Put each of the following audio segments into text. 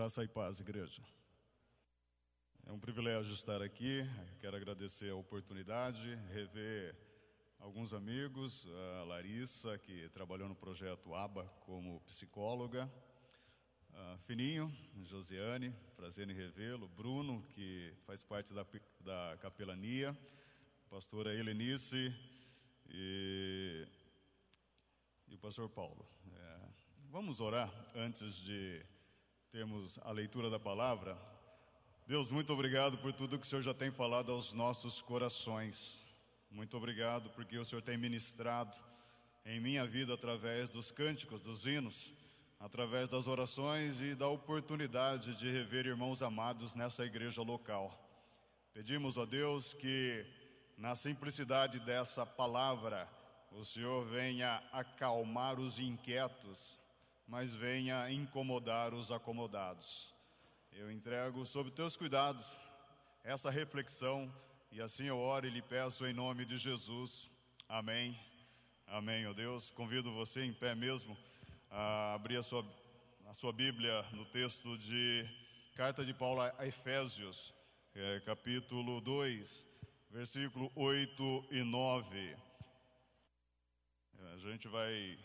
Graça e paz, igreja. É um privilégio estar aqui. Quero agradecer a oportunidade, rever alguns amigos, a Larissa, que trabalhou no projeto ABA como psicóloga, a Fininho, Josiane, prazer em revê-lo, Bruno, que faz parte da, da capelania, pastora Helenice e, e o pastor Paulo. É, vamos orar antes de termos a leitura da palavra. Deus, muito obrigado por tudo que o Senhor já tem falado aos nossos corações. Muito obrigado porque o Senhor tem ministrado em minha vida através dos cânticos, dos hinos, através das orações e da oportunidade de rever irmãos amados nessa igreja local. Pedimos a Deus que, na simplicidade dessa palavra, o Senhor venha acalmar os inquietos, mas venha incomodar os acomodados. Eu entrego sob teus cuidados essa reflexão e assim eu oro e lhe peço em nome de Jesus. Amém. Amém, ó Deus. Convido você em pé mesmo a abrir a sua, a sua Bíblia no texto de Carta de Paulo a Efésios, é, capítulo 2, versículo 8 e 9. A gente vai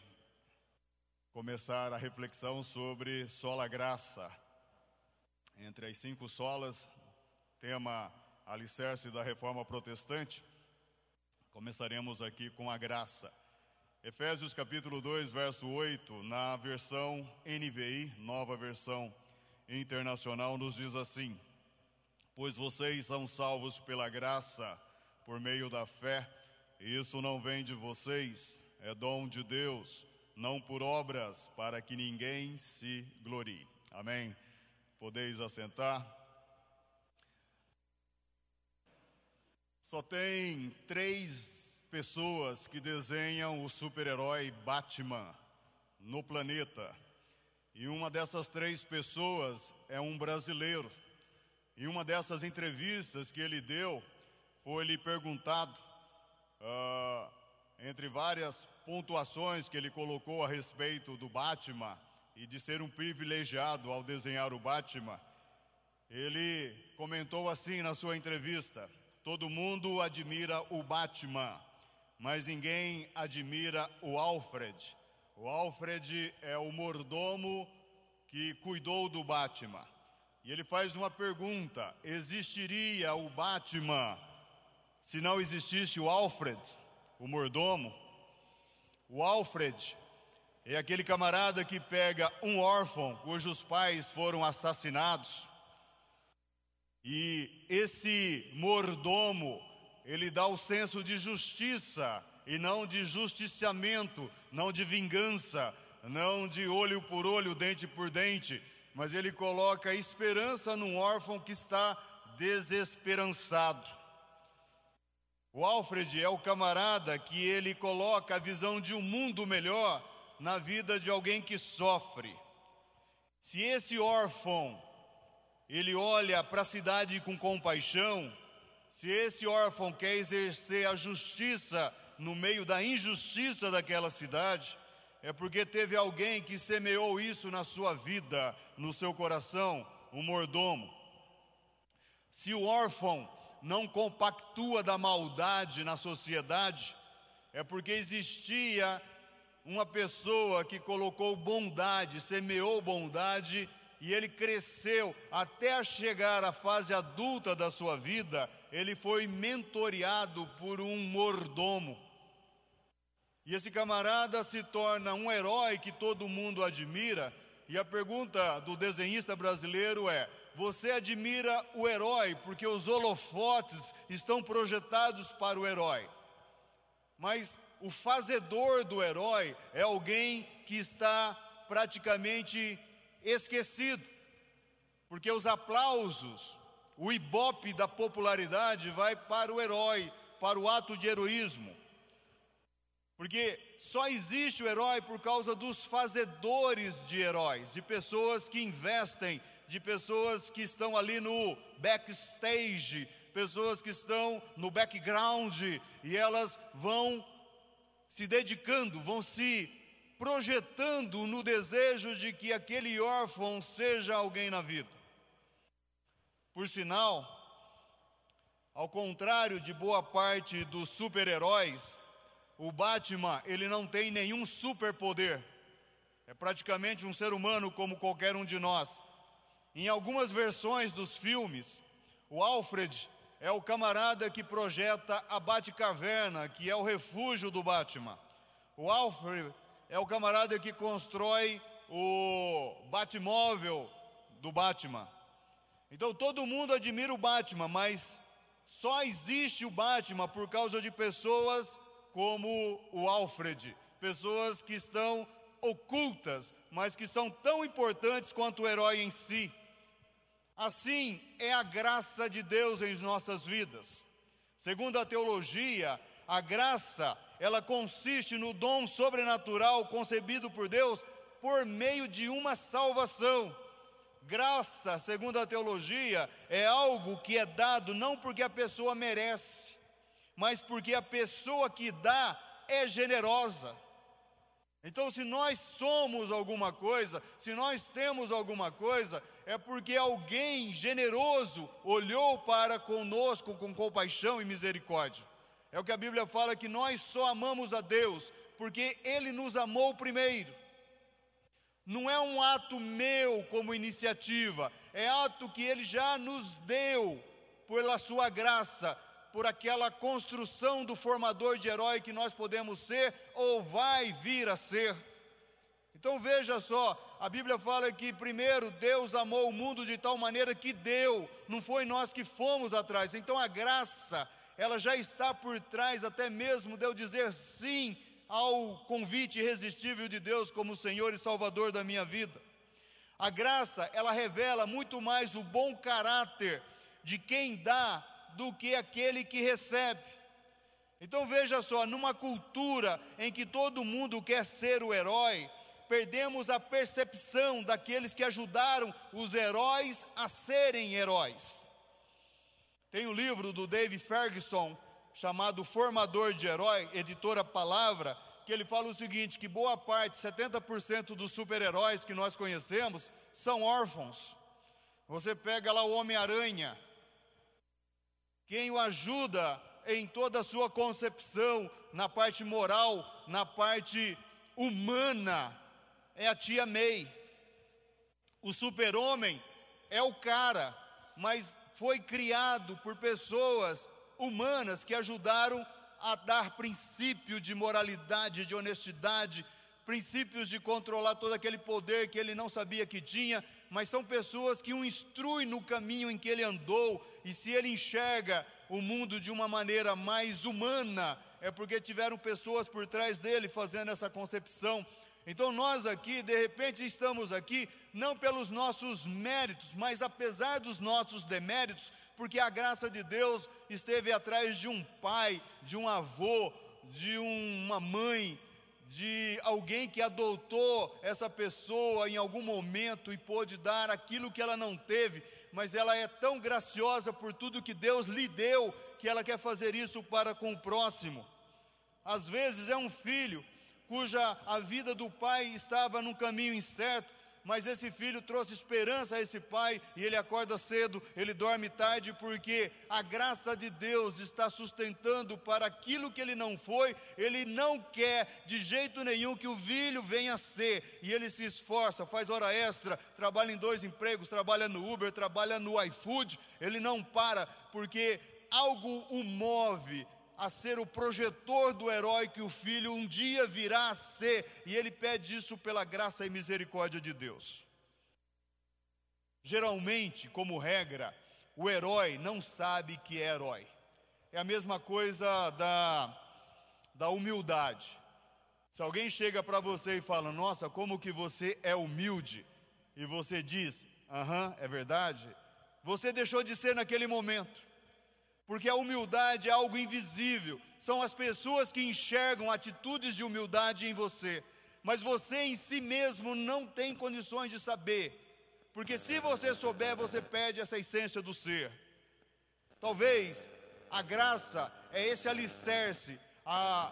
começar a reflexão sobre sola graça. Entre as cinco solas, tema alicerce da reforma protestante, começaremos aqui com a graça. Efésios capítulo 2, verso 8, na versão NVI, nova versão internacional, nos diz assim: Pois vocês são salvos pela graça, por meio da fé, e isso não vem de vocês, é dom de Deus não por obras, para que ninguém se glorie. Amém. Podeis assentar. Só tem três pessoas que desenham o super-herói Batman no planeta. E uma dessas três pessoas é um brasileiro. Em uma dessas entrevistas que ele deu, foi-lhe perguntado uh, entre várias pontuações que ele colocou a respeito do Batman e de ser um privilegiado ao desenhar o Batman, ele comentou assim na sua entrevista: Todo mundo admira o Batman, mas ninguém admira o Alfred. O Alfred é o mordomo que cuidou do Batman. E ele faz uma pergunta: existiria o Batman se não existisse o Alfred? O mordomo. O Alfred é aquele camarada que pega um órfão cujos pais foram assassinados. E esse mordomo, ele dá o senso de justiça e não de justiciamento, não de vingança, não de olho por olho, dente por dente, mas ele coloca esperança num órfão que está desesperançado. O Alfred é o camarada que ele coloca a visão de um mundo melhor na vida de alguém que sofre. Se esse órfão ele olha para a cidade com compaixão, se esse órfão quer exercer a justiça no meio da injustiça daquela cidade, é porque teve alguém que semeou isso na sua vida, no seu coração, o mordomo. Se o órfão não compactua da maldade na sociedade, é porque existia uma pessoa que colocou bondade, semeou bondade e ele cresceu até chegar à fase adulta da sua vida, ele foi mentoreado por um mordomo. E esse camarada se torna um herói que todo mundo admira. E a pergunta do desenhista brasileiro é: você admira o herói porque os holofotes estão projetados para o herói. Mas o fazedor do herói é alguém que está praticamente esquecido. Porque os aplausos, o ibope da popularidade vai para o herói, para o ato de heroísmo. Porque só existe o herói por causa dos fazedores de heróis, de pessoas que investem de pessoas que estão ali no backstage, pessoas que estão no background e elas vão se dedicando, vão se projetando no desejo de que aquele órfão seja alguém na vida. Por sinal, ao contrário de boa parte dos super-heróis, o Batman, ele não tem nenhum superpoder. É praticamente um ser humano como qualquer um de nós. Em algumas versões dos filmes, o Alfred é o camarada que projeta a Batcaverna, que é o refúgio do Batman. O Alfred é o camarada que constrói o Batmóvel do Batman. Então todo mundo admira o Batman, mas só existe o Batman por causa de pessoas como o Alfred, pessoas que estão ocultas, mas que são tão importantes quanto o herói em si. Assim é a graça de Deus em nossas vidas. Segundo a teologia, a graça, ela consiste no dom sobrenatural concebido por Deus por meio de uma salvação. Graça, segundo a teologia, é algo que é dado não porque a pessoa merece, mas porque a pessoa que dá é generosa. Então, se nós somos alguma coisa, se nós temos alguma coisa, é porque alguém generoso olhou para conosco com compaixão e misericórdia. É o que a Bíblia fala que nós só amamos a Deus porque Ele nos amou primeiro. Não é um ato meu como iniciativa, é ato que Ele já nos deu pela Sua graça, por aquela construção do formador de herói que nós podemos ser ou vai vir a ser. Então veja só, a Bíblia fala que primeiro Deus amou o mundo de tal maneira que deu, não foi nós que fomos atrás. Então a graça, ela já está por trás até mesmo de eu dizer sim ao convite irresistível de Deus como Senhor e Salvador da minha vida. A graça, ela revela muito mais o bom caráter de quem dá do que aquele que recebe. Então veja só, numa cultura em que todo mundo quer ser o herói, perdemos a percepção daqueles que ajudaram os heróis a serem heróis. Tem o um livro do Dave Ferguson chamado Formador de Herói, editora Palavra, que ele fala o seguinte: que boa parte, 70% dos super-heróis que nós conhecemos são órfãos. Você pega lá o Homem-Aranha, quem o ajuda em toda a sua concepção, na parte moral, na parte humana, é a tia May. O super-homem é o cara, mas foi criado por pessoas humanas que ajudaram a dar princípio de moralidade, de honestidade, princípios de controlar todo aquele poder que ele não sabia que tinha, mas são pessoas que o instruem no caminho em que ele andou, e se ele enxerga o mundo de uma maneira mais humana, é porque tiveram pessoas por trás dele fazendo essa concepção. Então nós aqui, de repente, estamos aqui não pelos nossos méritos, mas apesar dos nossos deméritos, porque a graça de Deus esteve atrás de um pai, de um avô, de uma mãe, de alguém que adotou essa pessoa em algum momento e pôde dar aquilo que ela não teve, mas ela é tão graciosa por tudo que Deus lhe deu, que ela quer fazer isso para com o próximo. Às vezes é um filho cuja a vida do pai estava num caminho incerto, mas esse filho trouxe esperança a esse pai e ele acorda cedo, ele dorme tarde, porque a graça de Deus está sustentando para aquilo que ele não foi, ele não quer de jeito nenhum que o filho venha a ser, e ele se esforça, faz hora extra, trabalha em dois empregos, trabalha no Uber, trabalha no iFood, ele não para, porque algo o move, a ser o projetor do herói que o filho um dia virá a ser, e ele pede isso pela graça e misericórdia de Deus. Geralmente, como regra, o herói não sabe que é herói. É a mesma coisa da, da humildade. Se alguém chega para você e fala, nossa, como que você é humilde, e você diz, aham, é verdade, você deixou de ser naquele momento porque a humildade é algo invisível, são as pessoas que enxergam atitudes de humildade em você, mas você em si mesmo não tem condições de saber, porque se você souber, você perde essa essência do ser. Talvez a graça é esse alicerce, a,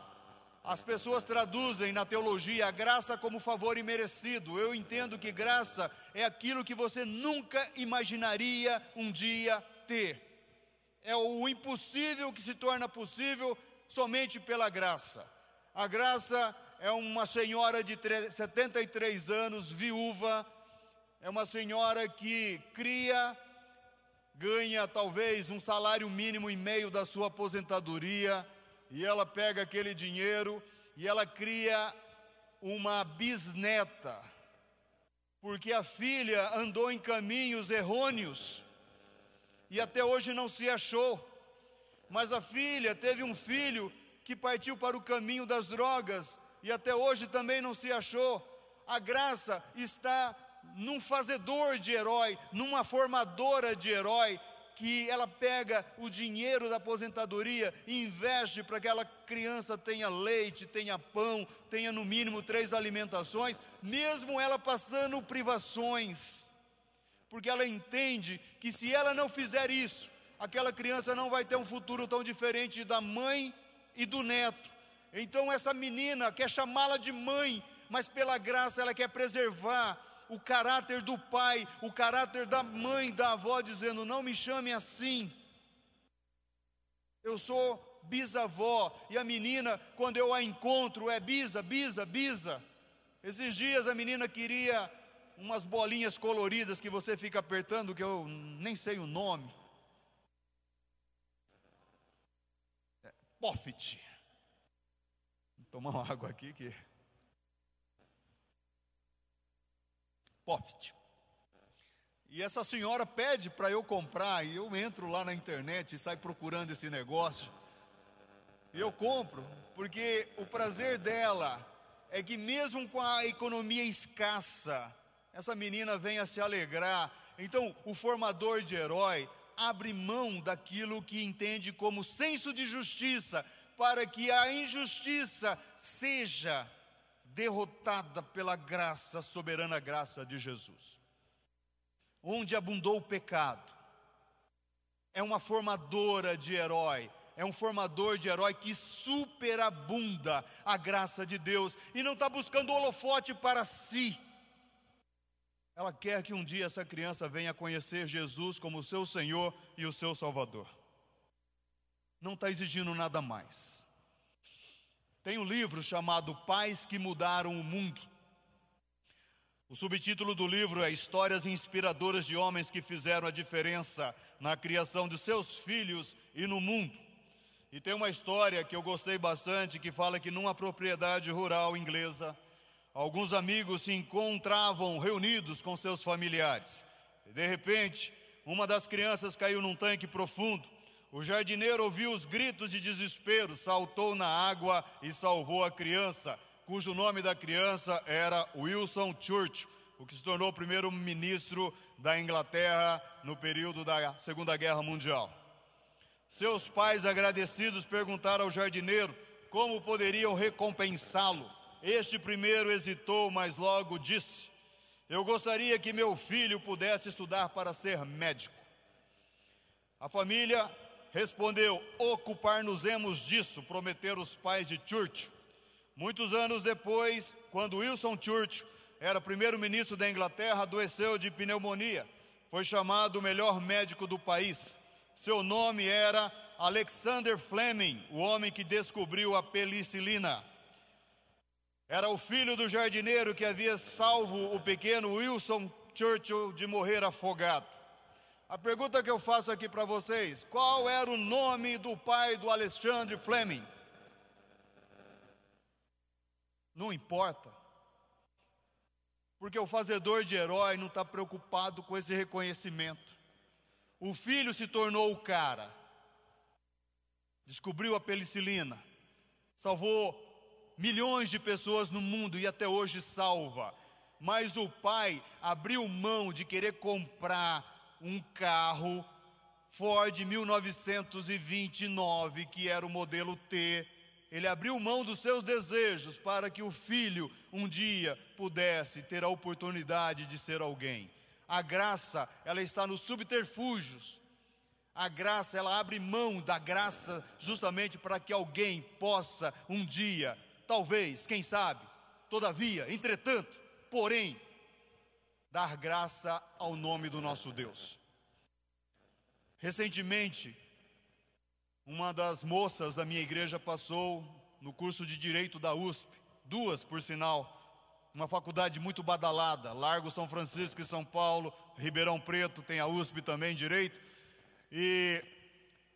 As pessoas traduzem na teologia a graça como favor imerecido. Eu entendo que graça é aquilo que você nunca imaginaria um dia ter. É o impossível que se torna possível somente pela graça. A graça é uma senhora de 73 anos, viúva, é uma senhora que cria, ganha talvez um salário mínimo e meio da sua aposentadoria, e ela pega aquele dinheiro e ela cria uma bisneta, porque a filha andou em caminhos errôneos e até hoje não se achou. Mas a filha teve um filho que partiu para o caminho das drogas e até hoje também não se achou. A graça está num fazedor de herói, numa formadora de herói, que ela pega o dinheiro da aposentadoria e investe para que aquela criança tenha leite, tenha pão, tenha no mínimo três alimentações, mesmo ela passando privações, porque ela entende que se ela não fizer isso, aquela criança não vai ter um futuro tão diferente da mãe e do neto. Então essa menina quer chamá-la de mãe, mas pela graça ela quer preservar o caráter do pai, o caráter da mãe, da avó, dizendo: não me chame assim. Eu sou bisavó, e a menina, quando eu a encontro, é bisa, bisa, bisa. Esses dias a menina queria umas bolinhas coloridas que você fica apertando, que eu nem sei o nome. É, Poffit. Vou tomar uma água aqui que. Poft. E essa senhora pede para eu comprar, e eu entro lá na internet e saio procurando esse negócio. E eu compro, porque o prazer dela é que, mesmo com a economia escassa, essa menina venha se alegrar. Então, o formador de herói abre mão daquilo que entende como senso de justiça, para que a injustiça seja derrotada pela graça, soberana graça de Jesus. Onde abundou o pecado, é uma formadora de herói, é um formador de herói que superabunda a graça de Deus e não está buscando holofote para si. Ela quer que um dia essa criança venha conhecer Jesus como seu Senhor e o seu Salvador. Não está exigindo nada mais. Tem um livro chamado Pais que Mudaram o Mundo. O subtítulo do livro é Histórias Inspiradoras de Homens que Fizeram a Diferença na Criação de Seus Filhos e no Mundo. E tem uma história que eu gostei bastante que fala que numa propriedade rural inglesa, alguns amigos se encontravam reunidos com seus familiares. De repente, uma das crianças caiu num tanque profundo o jardineiro ouviu os gritos de desespero, saltou na água e salvou a criança, cujo nome da criança era Wilson Churchill, o que se tornou o primeiro ministro da Inglaterra no período da Segunda Guerra Mundial. Seus pais, agradecidos, perguntaram ao jardineiro como poderiam recompensá-lo. Este primeiro hesitou, mas logo disse: Eu gostaria que meu filho pudesse estudar para ser médico. A família respondeu: Ocupar-nos-emos disso, prometeram os pais de Churchill. Muitos anos depois, quando Wilson Churchill era primeiro-ministro da Inglaterra, adoeceu de pneumonia. Foi chamado o melhor médico do país. Seu nome era Alexander Fleming, o homem que descobriu a penicilina. Era o filho do jardineiro que havia salvo o pequeno Wilson Churchill de morrer afogado. A pergunta que eu faço aqui para vocês: qual era o nome do pai do Alexandre Fleming? Não importa. Porque o fazedor de herói não está preocupado com esse reconhecimento. O filho se tornou o cara, descobriu a penicilina, salvou milhões de pessoas no mundo e até hoje salva. Mas o pai abriu mão de querer comprar um carro Ford 1929, que era o modelo T. Ele abriu mão dos seus desejos para que o filho um dia pudesse ter a oportunidade de ser alguém. A graça, ela está nos subterfúgios. A graça, ela abre mão da graça justamente para que alguém possa um dia talvez, quem sabe, todavia, entretanto, porém, dar graça ao nome do nosso Deus. Recentemente, uma das moças da minha igreja passou no curso de Direito da USP, duas por sinal, uma faculdade muito badalada, Largo São Francisco e São Paulo, Ribeirão Preto tem a USP também, Direito, e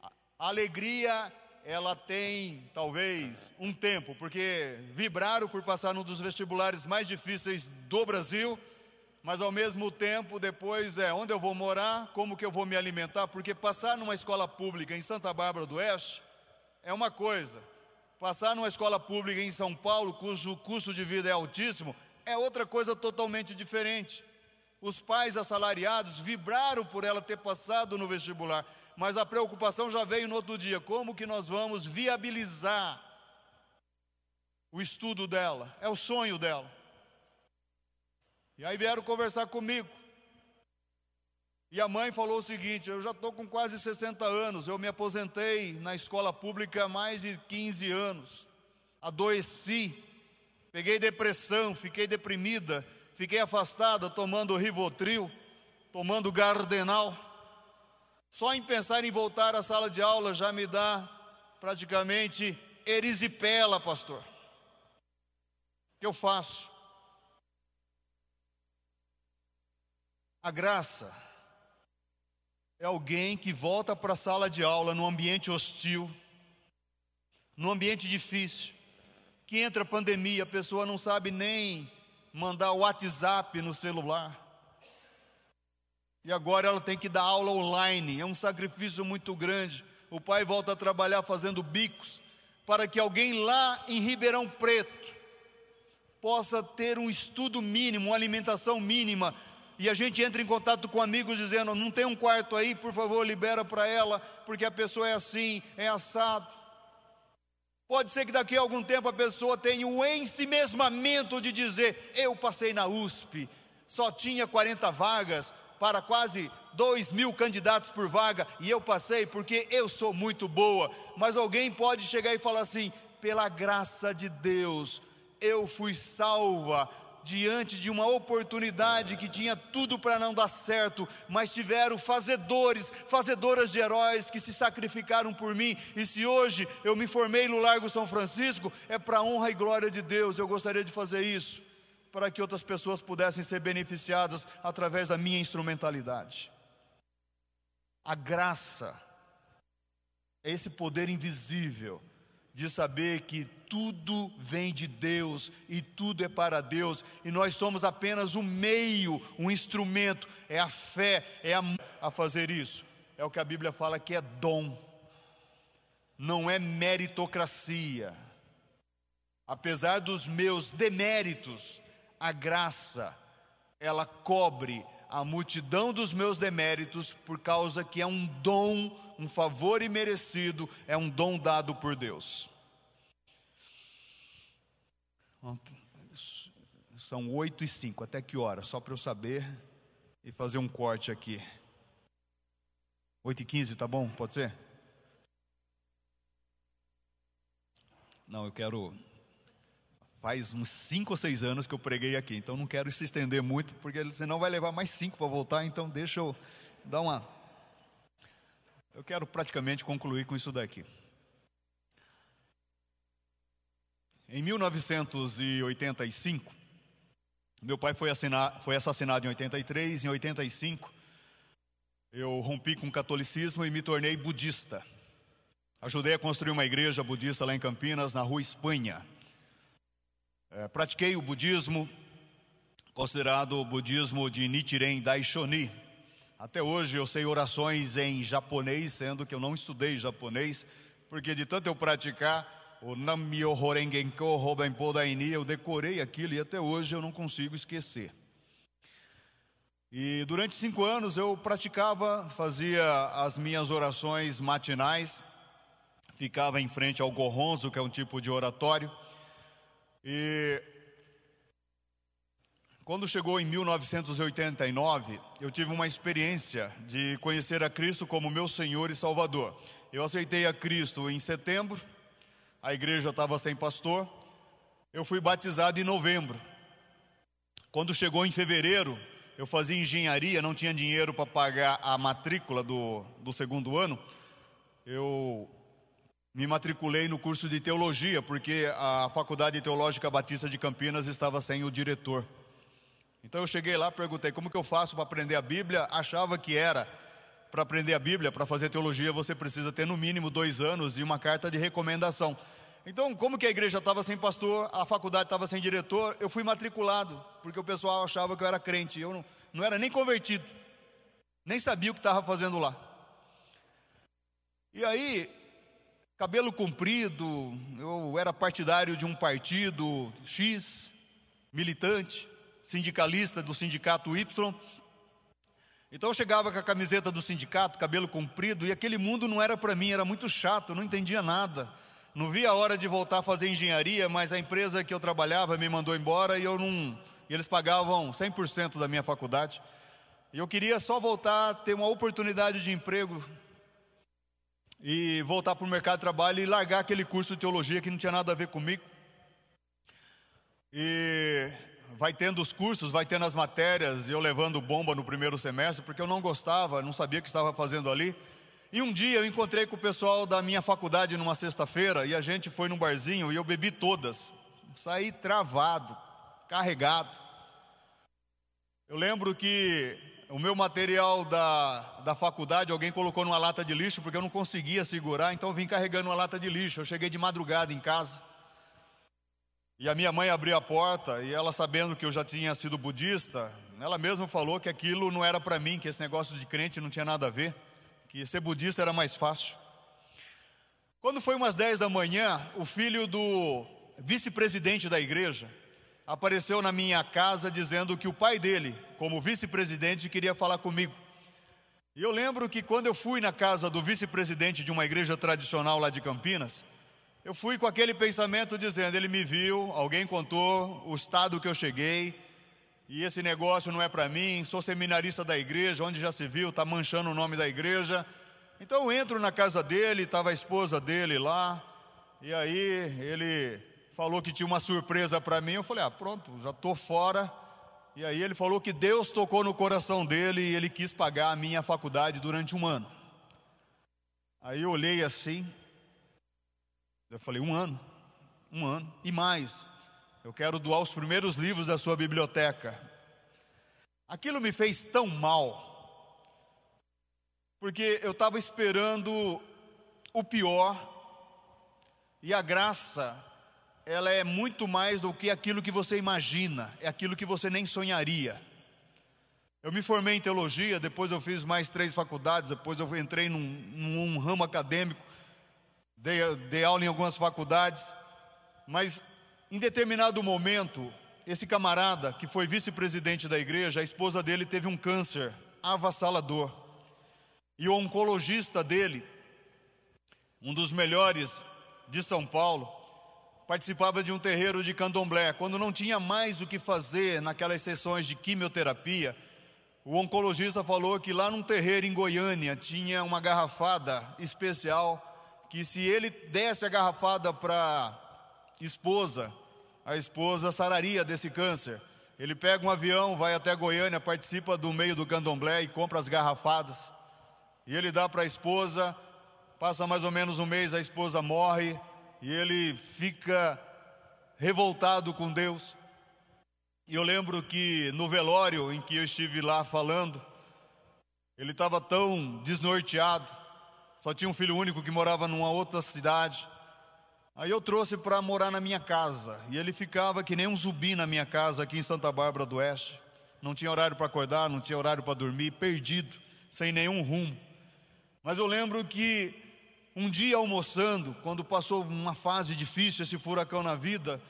a alegria ela tem talvez um tempo, porque vibraram por passar num dos vestibulares mais difíceis do Brasil, mas ao mesmo tempo depois é onde eu vou morar, como que eu vou me alimentar, porque passar numa escola pública em Santa Bárbara do Oeste é uma coisa, passar numa escola pública em São Paulo, cujo custo de vida é altíssimo, é outra coisa totalmente diferente. Os pais assalariados vibraram por ela ter passado no vestibular, mas a preocupação já veio no outro dia: como que nós vamos viabilizar o estudo dela? É o sonho dela. E aí vieram conversar comigo. E a mãe falou o seguinte: eu já estou com quase 60 anos, eu me aposentei na escola pública há mais de 15 anos, adoeci, peguei depressão, fiquei deprimida, fiquei afastada tomando Rivotril, tomando Gardenal. Só em pensar em voltar à sala de aula já me dá praticamente erisipela, pastor. O que eu faço? A graça é alguém que volta para a sala de aula num ambiente hostil, num ambiente difícil, que entra pandemia, a pessoa não sabe nem mandar o WhatsApp no celular. E agora ela tem que dar aula online, é um sacrifício muito grande. O pai volta a trabalhar fazendo bicos para que alguém lá em Ribeirão Preto possa ter um estudo mínimo, uma alimentação mínima, e a gente entra em contato com amigos dizendo: não tem um quarto aí, por favor, libera para ela, porque a pessoa é assim, é assado. Pode ser que daqui a algum tempo a pessoa tenha o ensimesmamento de dizer: eu passei na USP, só tinha 40 vagas para quase 2 mil candidatos por vaga, e eu passei porque eu sou muito boa. Mas alguém pode chegar e falar assim: pela graça de Deus, eu fui salva diante de uma oportunidade que tinha tudo para não dar certo, mas tiveram fazedores, fazedoras de heróis que se sacrificaram por mim. E se hoje eu me formei no Largo São Francisco, é para honra e glória de Deus. Eu gostaria de fazer isso para que outras pessoas pudessem ser beneficiadas através da minha instrumentalidade. A graça é esse poder invisível de saber que tudo vem de Deus e tudo é para Deus, e nós somos apenas um meio, um instrumento, é a fé, é a, a fazer isso. É o que a Bíblia fala que é dom, não é meritocracia. Apesar dos meus deméritos, a graça, ela cobre a multidão dos meus deméritos, por causa que é um dom, um favor imerecido, é um dom dado por Deus. São oito e cinco, até que hora? Só para eu saber e fazer um corte aqui. Oito e quinze, tá bom? Pode ser? Não, eu quero. Faz uns cinco ou seis anos que eu preguei aqui, então não quero se estender muito, porque senão vai levar mais cinco para voltar, então deixa eu dar uma. Eu quero praticamente concluir com isso daqui. Em 1985, meu pai foi, assinar, foi assassinado em 83, em 85, eu rompi com o catolicismo e me tornei budista. Ajudei a construir uma igreja budista lá em Campinas, na rua Espanha. É, pratiquei o budismo, considerado o budismo de Nichiren Daishonin. Até hoje eu sei orações em japonês, sendo que eu não estudei japonês, porque de tanto eu praticar, o Namyo Horengenko Hobenpo Daini, eu decorei aquilo e até hoje eu não consigo esquecer. E durante cinco anos eu praticava, fazia as minhas orações matinais, ficava em frente ao gorronzo, que é um tipo de oratório, e quando chegou em 1989, eu tive uma experiência de conhecer a Cristo como meu Senhor e Salvador. Eu aceitei a Cristo em setembro a igreja estava sem pastor, eu fui batizado em novembro. Quando chegou em fevereiro, eu fazia engenharia, não tinha dinheiro para pagar a matrícula do, do segundo ano. Eu me matriculei no curso de teologia, porque a Faculdade Teológica Batista de Campinas estava sem o diretor. Então eu cheguei lá, perguntei como que eu faço para aprender a Bíblia. Achava que era para aprender a Bíblia, para fazer teologia, você precisa ter no mínimo dois anos e uma carta de recomendação. Então, como que a igreja estava sem pastor, a faculdade estava sem diretor, eu fui matriculado, porque o pessoal achava que eu era crente. Eu não, não era nem convertido, nem sabia o que estava fazendo lá. E aí, cabelo comprido, eu era partidário de um partido X, militante, sindicalista do sindicato Y. Então eu chegava com a camiseta do sindicato, cabelo comprido, e aquele mundo não era para mim, era muito chato, não entendia nada. Não vi a hora de voltar a fazer engenharia, mas a empresa que eu trabalhava me mandou embora e eu não. E eles pagavam 100% da minha faculdade. E eu queria só voltar, ter uma oportunidade de emprego e voltar para o mercado de trabalho e largar aquele curso de teologia que não tinha nada a ver comigo. E vai tendo os cursos, vai tendo as matérias, eu levando bomba no primeiro semestre, porque eu não gostava, não sabia o que estava fazendo ali. E um dia eu encontrei com o pessoal da minha faculdade numa sexta-feira e a gente foi num barzinho e eu bebi todas. Saí travado, carregado. Eu lembro que o meu material da, da faculdade alguém colocou numa lata de lixo porque eu não conseguia segurar, então eu vim carregando uma lata de lixo. Eu cheguei de madrugada em casa. E a minha mãe abriu a porta e ela, sabendo que eu já tinha sido budista, ela mesma falou que aquilo não era para mim, que esse negócio de crente não tinha nada a ver que ser budista era mais fácil. Quando foi umas 10 da manhã, o filho do vice-presidente da igreja apareceu na minha casa dizendo que o pai dele, como vice-presidente, queria falar comigo. E eu lembro que quando eu fui na casa do vice-presidente de uma igreja tradicional lá de Campinas, eu fui com aquele pensamento dizendo: ele me viu, alguém contou o estado que eu cheguei, e esse negócio não é para mim, sou seminarista da igreja, onde já se viu, está manchando o nome da igreja. Então eu entro na casa dele, estava a esposa dele lá, e aí ele falou que tinha uma surpresa para mim. Eu falei: ah, pronto, já estou fora. E aí ele falou que Deus tocou no coração dele e ele quis pagar a minha faculdade durante um ano. Aí eu olhei assim, eu falei: um ano, um ano, e mais. Eu quero doar os primeiros livros da sua biblioteca. Aquilo me fez tão mal, porque eu estava esperando o pior, e a graça, ela é muito mais do que aquilo que você imagina, é aquilo que você nem sonharia. Eu me formei em teologia, depois eu fiz mais três faculdades, depois eu entrei num, num ramo acadêmico, dei, dei aula em algumas faculdades, mas em determinado momento, esse camarada, que foi vice-presidente da igreja, a esposa dele teve um câncer avassalador. E o oncologista dele, um dos melhores de São Paulo, participava de um terreiro de candomblé. Quando não tinha mais o que fazer naquelas sessões de quimioterapia, o oncologista falou que lá num terreiro em Goiânia tinha uma garrafada especial que se ele desse a garrafada para esposa, a esposa sararia desse câncer. Ele pega um avião, vai até Goiânia, participa do meio do candomblé e compra as garrafadas. E ele dá para a esposa, passa mais ou menos um mês, a esposa morre e ele fica revoltado com Deus. E eu lembro que no velório em que eu estive lá falando, ele estava tão desnorteado, só tinha um filho único que morava numa outra cidade. Aí eu trouxe para morar na minha casa, e ele ficava que nem um zumbi na minha casa aqui em Santa Bárbara do Oeste. Não tinha horário para acordar, não tinha horário para dormir, perdido, sem nenhum rumo. Mas eu lembro que um dia almoçando, quando passou uma fase difícil, esse furacão na vida,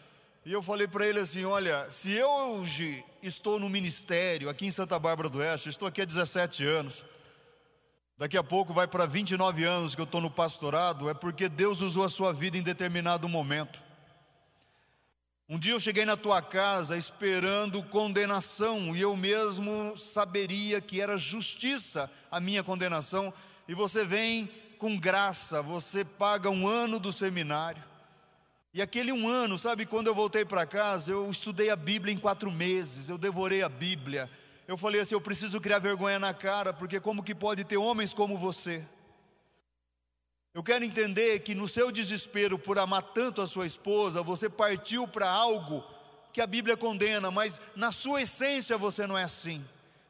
e eu falei para ele assim: Olha, se eu hoje estou no ministério aqui em Santa Bárbara do Oeste, estou aqui há 17 anos, Daqui a pouco vai para 29 anos que eu estou no pastorado, é porque Deus usou a sua vida em determinado momento. Um dia eu cheguei na tua casa esperando condenação, e eu mesmo saberia que era justiça a minha condenação, e você vem com graça, você paga um ano do seminário, E aquele um ano, sabe, quando eu voltei para casa, eu estudei a Bíblia em quatro meses, eu devorei a Bíblia. Eu falei assim: eu preciso criar vergonha na cara, porque como que pode ter homens como você? Eu quero entender que no seu desespero por amar tanto a sua esposa, você partiu para algo que a Bíblia condena, mas na sua essência você não é assim.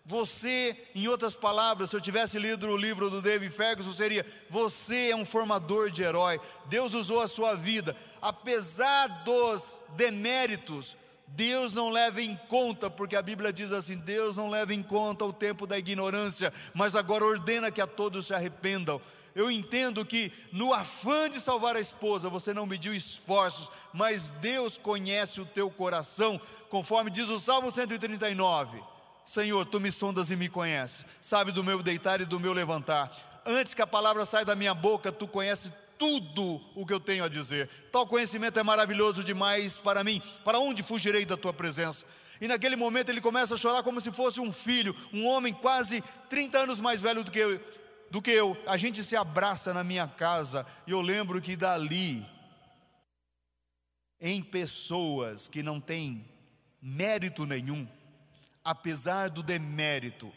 Você, em outras palavras, se eu tivesse lido o livro do David Ferguson, seria: você é um formador de herói. Deus usou a sua vida, apesar dos deméritos, Deus não leva em conta, porque a Bíblia diz assim: Deus não leva em conta o tempo da ignorância, mas agora ordena que a todos se arrependam. Eu entendo que no afã de salvar a esposa, você não mediu esforços, mas Deus conhece o teu coração, conforme diz o Salmo 139. Senhor, tu me sondas e me conheces, sabe do meu deitar e do meu levantar. Antes que a palavra saia da minha boca, tu conheces tudo o que eu tenho a dizer. Tal conhecimento é maravilhoso demais para mim. Para onde fugirei da tua presença? E naquele momento ele começa a chorar como se fosse um filho, um homem quase 30 anos mais velho do que eu. Do que eu. A gente se abraça na minha casa e eu lembro que dali, em pessoas que não têm mérito nenhum, apesar do demérito,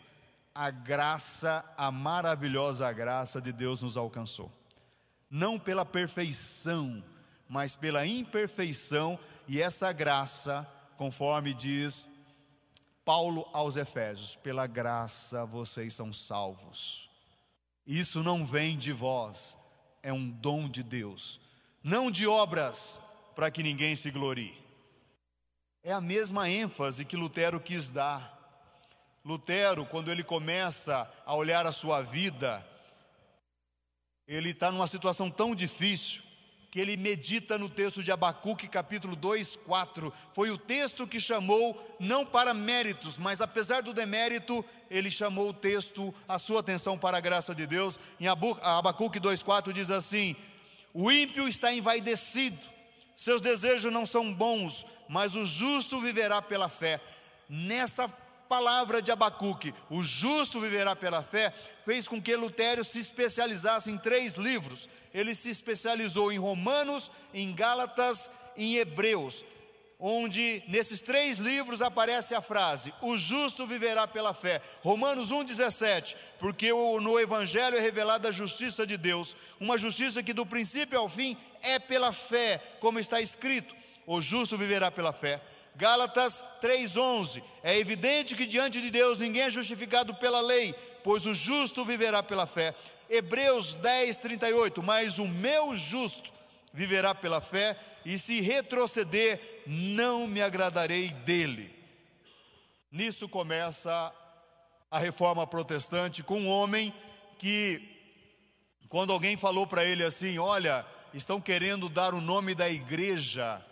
a graça, a maravilhosa graça de Deus nos alcançou. Não pela perfeição, mas pela imperfeição, e essa graça, conforme diz Paulo aos Efésios, pela graça vocês são salvos. Isso não vem de vós, é um dom de Deus, não de obras, para que ninguém se glorie. É a mesma ênfase que Lutero quis dar. Lutero, quando ele começa a olhar a sua vida, ele está numa situação tão difícil que ele medita no texto de Abacuque, capítulo 2, 4. Foi o texto que chamou, não para méritos, mas apesar do demérito, ele chamou o texto, a sua atenção para a graça de Deus. Em Abacuque 2, 4 diz assim: O ímpio está envaidecido seus desejos não são bons, mas o justo viverá pela fé. Nessa palavra de Abacuque, o justo viverá pela fé, fez com que Lutero se especializasse em três livros. Ele se especializou em Romanos, em Gálatas, em Hebreus onde nesses três livros aparece a frase: O justo viverá pela fé. Romanos 1,17, porque no Evangelho é revelada a justiça de Deus, uma justiça que do princípio ao fim é pela fé, como está escrito: O justo viverá pela fé. Gálatas 3,11, é evidente que diante de Deus ninguém é justificado pela lei, pois o justo viverá pela fé. Hebreus 10, 38, mas o meu justo viverá pela fé, e se retroceder, não me agradarei dele. Nisso começa a reforma protestante com um homem que, quando alguém falou para ele assim: Olha, estão querendo dar o nome da igreja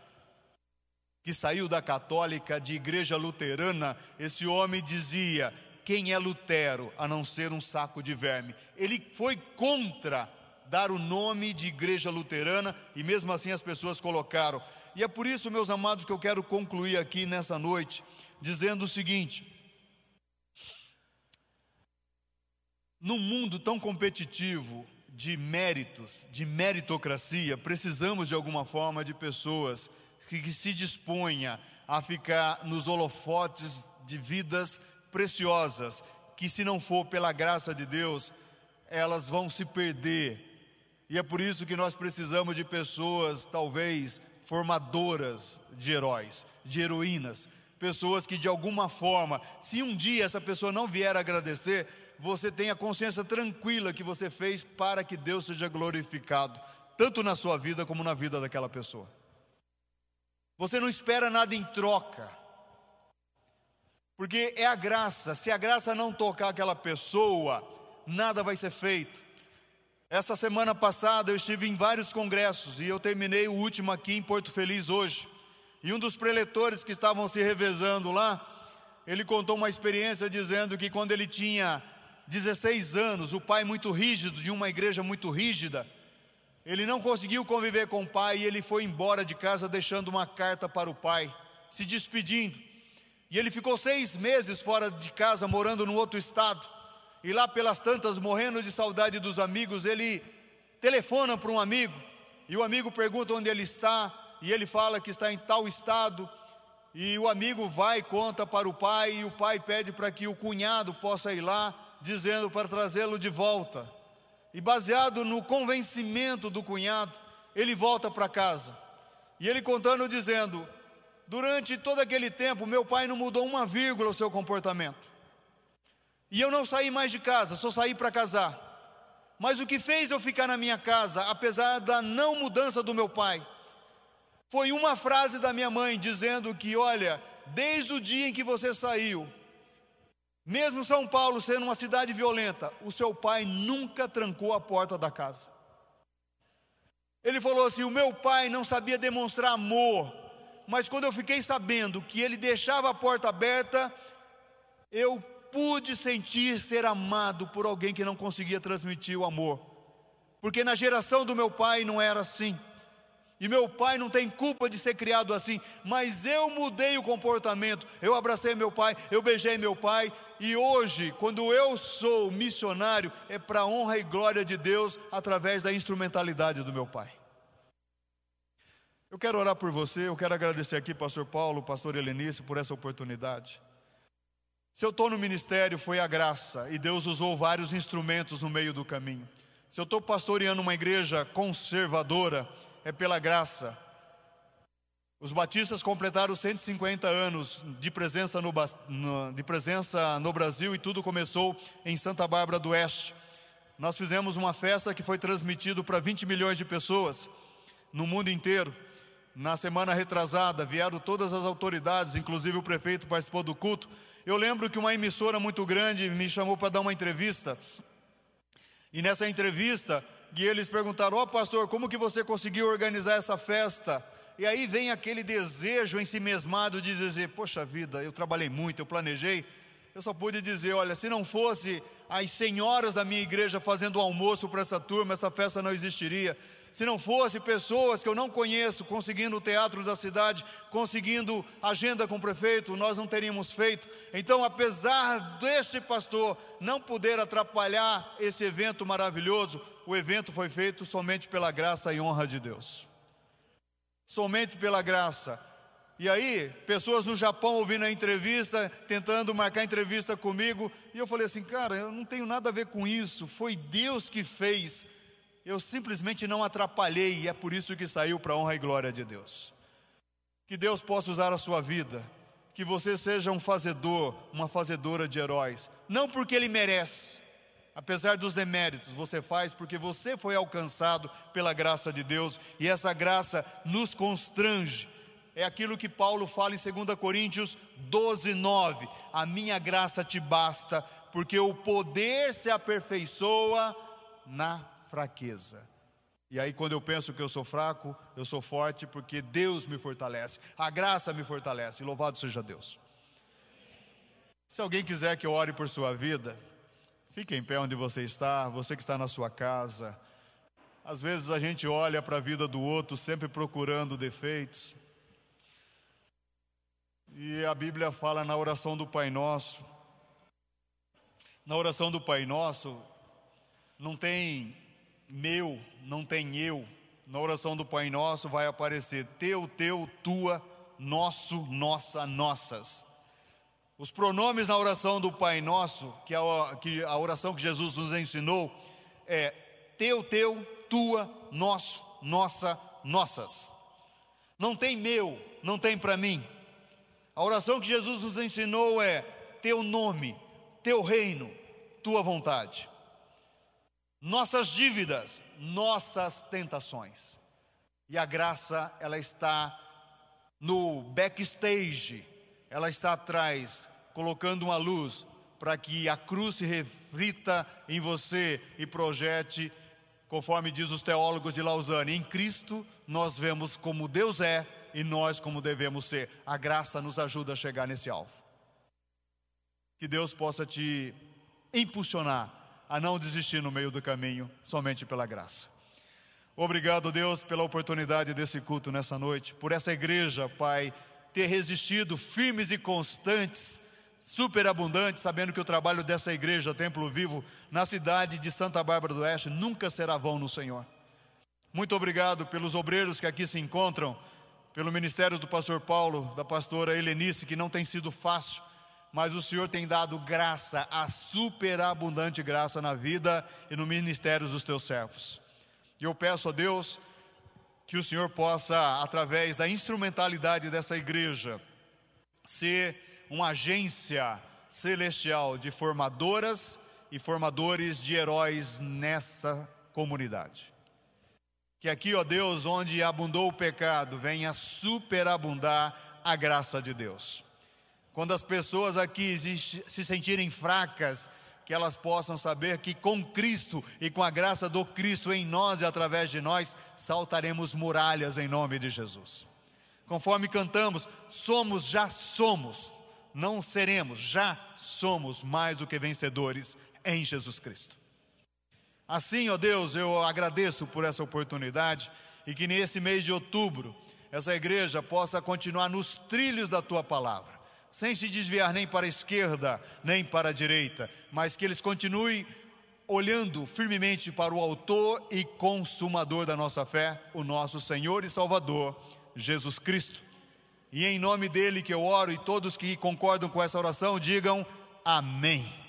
que saiu da católica de igreja luterana, esse homem dizia: Quem é Lutero a não ser um saco de verme? Ele foi contra dar o nome de igreja luterana e mesmo assim as pessoas colocaram. E é por isso, meus amados, que eu quero concluir aqui nessa noite, dizendo o seguinte: num mundo tão competitivo de méritos, de meritocracia, precisamos de alguma forma de pessoas que, se disponha a ficar nos holofotes de vidas preciosas, que se não for pela graça de Deus, elas vão se perder. E é por isso que nós precisamos de pessoas, talvez, formadoras de heróis, de heroínas, pessoas que de alguma forma, se um dia essa pessoa não vier agradecer, você tenha consciência tranquila que você fez para que Deus seja glorificado, tanto na sua vida como na vida daquela pessoa. Você não espera nada em troca, porque é a graça, se a graça não tocar aquela pessoa, nada vai ser feito. Essa semana passada eu estive em vários congressos e eu terminei o último aqui em Porto Feliz hoje. E um dos preletores que estavam se revezando lá, ele contou uma experiência dizendo que quando ele tinha 16 anos, o pai muito rígido, de uma igreja muito rígida, ele não conseguiu conviver com o pai e ele foi embora de casa deixando uma carta para o pai, se despedindo. E ele ficou seis meses fora de casa, morando num outro estado e lá pelas tantas, morrendo de saudade dos amigos, ele telefona para um amigo, e o amigo pergunta onde ele está, e ele fala que está em tal estado, e o amigo vai conta para o pai, e o pai pede para que o cunhado possa ir lá, dizendo para trazê-lo de volta. E baseado no convencimento do cunhado, ele volta para casa. E ele contando, dizendo: Durante todo aquele tempo, meu pai não mudou uma vírgula o seu comportamento. E eu não saí mais de casa, só saí para casar. Mas o que fez eu ficar na minha casa, apesar da não mudança do meu pai, foi uma frase da minha mãe dizendo que, olha, desde o dia em que você saiu, mesmo São Paulo sendo uma cidade violenta, o seu pai nunca trancou a porta da casa. Ele falou assim: o meu pai não sabia demonstrar amor, mas quando eu fiquei sabendo que ele deixava a porta aberta, eu pude sentir ser amado por alguém que não conseguia transmitir o amor, porque na geração do meu pai não era assim. E meu pai não tem culpa de ser criado assim, mas eu mudei o comportamento. Eu abracei meu pai, eu beijei meu pai, e hoje, quando eu sou missionário, é para honra e glória de Deus através da instrumentalidade do meu pai. Eu quero orar por você, eu quero agradecer aqui, pastor Paulo, pastor Helenice, por essa oportunidade. Se eu estou no ministério, foi a graça, e Deus usou vários instrumentos no meio do caminho. Se eu estou pastoreando uma igreja conservadora, é pela graça. Os batistas completaram 150 anos de presença no, de presença no Brasil e tudo começou em Santa Bárbara do Oeste. Nós fizemos uma festa que foi transmitida para 20 milhões de pessoas no mundo inteiro. Na semana retrasada vieram todas as autoridades, inclusive o prefeito participou do culto. Eu lembro que uma emissora muito grande me chamou para dar uma entrevista. E nessa entrevista e eles perguntaram: Ó oh, pastor, como que você conseguiu organizar essa festa? E aí vem aquele desejo em si mesmado de dizer: Poxa vida, eu trabalhei muito, eu planejei. Eu só pude dizer: Olha, se não fosse as senhoras da minha igreja fazendo almoço para essa turma, essa festa não existiria se não fosse pessoas que eu não conheço conseguindo o teatro da cidade, conseguindo agenda com o prefeito, nós não teríamos feito. Então, apesar desse pastor não poder atrapalhar esse evento maravilhoso, o evento foi feito somente pela graça e honra de Deus. Somente pela graça. E aí, pessoas no Japão ouvindo a entrevista, tentando marcar entrevista comigo, e eu falei assim, cara, eu não tenho nada a ver com isso, foi Deus que fez eu simplesmente não atrapalhei e é por isso que saiu para a honra e glória de Deus. Que Deus possa usar a sua vida, que você seja um fazedor, uma fazedora de heróis, não porque ele merece, apesar dos deméritos, você faz porque você foi alcançado pela graça de Deus e essa graça nos constrange. É aquilo que Paulo fala em 2 Coríntios 12, 9: A minha graça te basta, porque o poder se aperfeiçoa na fraqueza. E aí, quando eu penso que eu sou fraco, eu sou forte porque Deus me fortalece, a graça me fortalece. Louvado seja Deus. Se alguém quiser que eu ore por sua vida, fique em pé onde você está, você que está na sua casa. Às vezes a gente olha para a vida do outro sempre procurando defeitos. E a Bíblia fala na oração do Pai Nosso. Na oração do Pai Nosso, não tem meu, não tem eu. Na oração do Pai Nosso vai aparecer teu, teu, tua, nosso, nossa, nossas. Os pronomes na oração do Pai Nosso, que é a, que a oração que Jesus nos ensinou, é teu, teu, tua, nosso, nossa, nossas. Não tem meu, não tem para mim. A oração que Jesus nos ensinou é teu nome, teu reino, tua vontade nossas dívidas, nossas tentações. E a graça, ela está no backstage, ela está atrás, colocando uma luz para que a cruz se reflita em você e projete, conforme diz os teólogos de Lausanne, em Cristo nós vemos como Deus é e nós como devemos ser. A graça nos ajuda a chegar nesse alvo. Que Deus possa te impulsionar a não desistir no meio do caminho, somente pela graça. Obrigado, Deus, pela oportunidade desse culto nessa noite, por essa igreja, Pai, ter resistido firmes e constantes, superabundantes, sabendo que o trabalho dessa igreja, Templo Vivo, na cidade de Santa Bárbara do Oeste, nunca será vão no Senhor. Muito obrigado pelos obreiros que aqui se encontram, pelo ministério do pastor Paulo, da pastora Helenice, que não tem sido fácil, mas o Senhor tem dado graça, a superabundante graça na vida e no ministério dos teus servos. E eu peço a Deus que o Senhor possa, através da instrumentalidade dessa igreja, ser uma agência celestial de formadoras e formadores de heróis nessa comunidade. Que aqui, ó Deus, onde abundou o pecado, venha superabundar a graça de Deus. Quando as pessoas aqui se sentirem fracas, que elas possam saber que com Cristo e com a graça do Cristo em nós e através de nós, saltaremos muralhas em nome de Jesus. Conforme cantamos, somos, já somos, não seremos, já somos mais do que vencedores em Jesus Cristo. Assim, ó Deus, eu agradeço por essa oportunidade e que nesse mês de outubro essa igreja possa continuar nos trilhos da tua palavra, sem se desviar nem para a esquerda nem para a direita, mas que eles continuem olhando firmemente para o Autor e Consumador da nossa fé, o nosso Senhor e Salvador, Jesus Cristo. E em nome dele que eu oro, e todos que concordam com essa oração digam amém.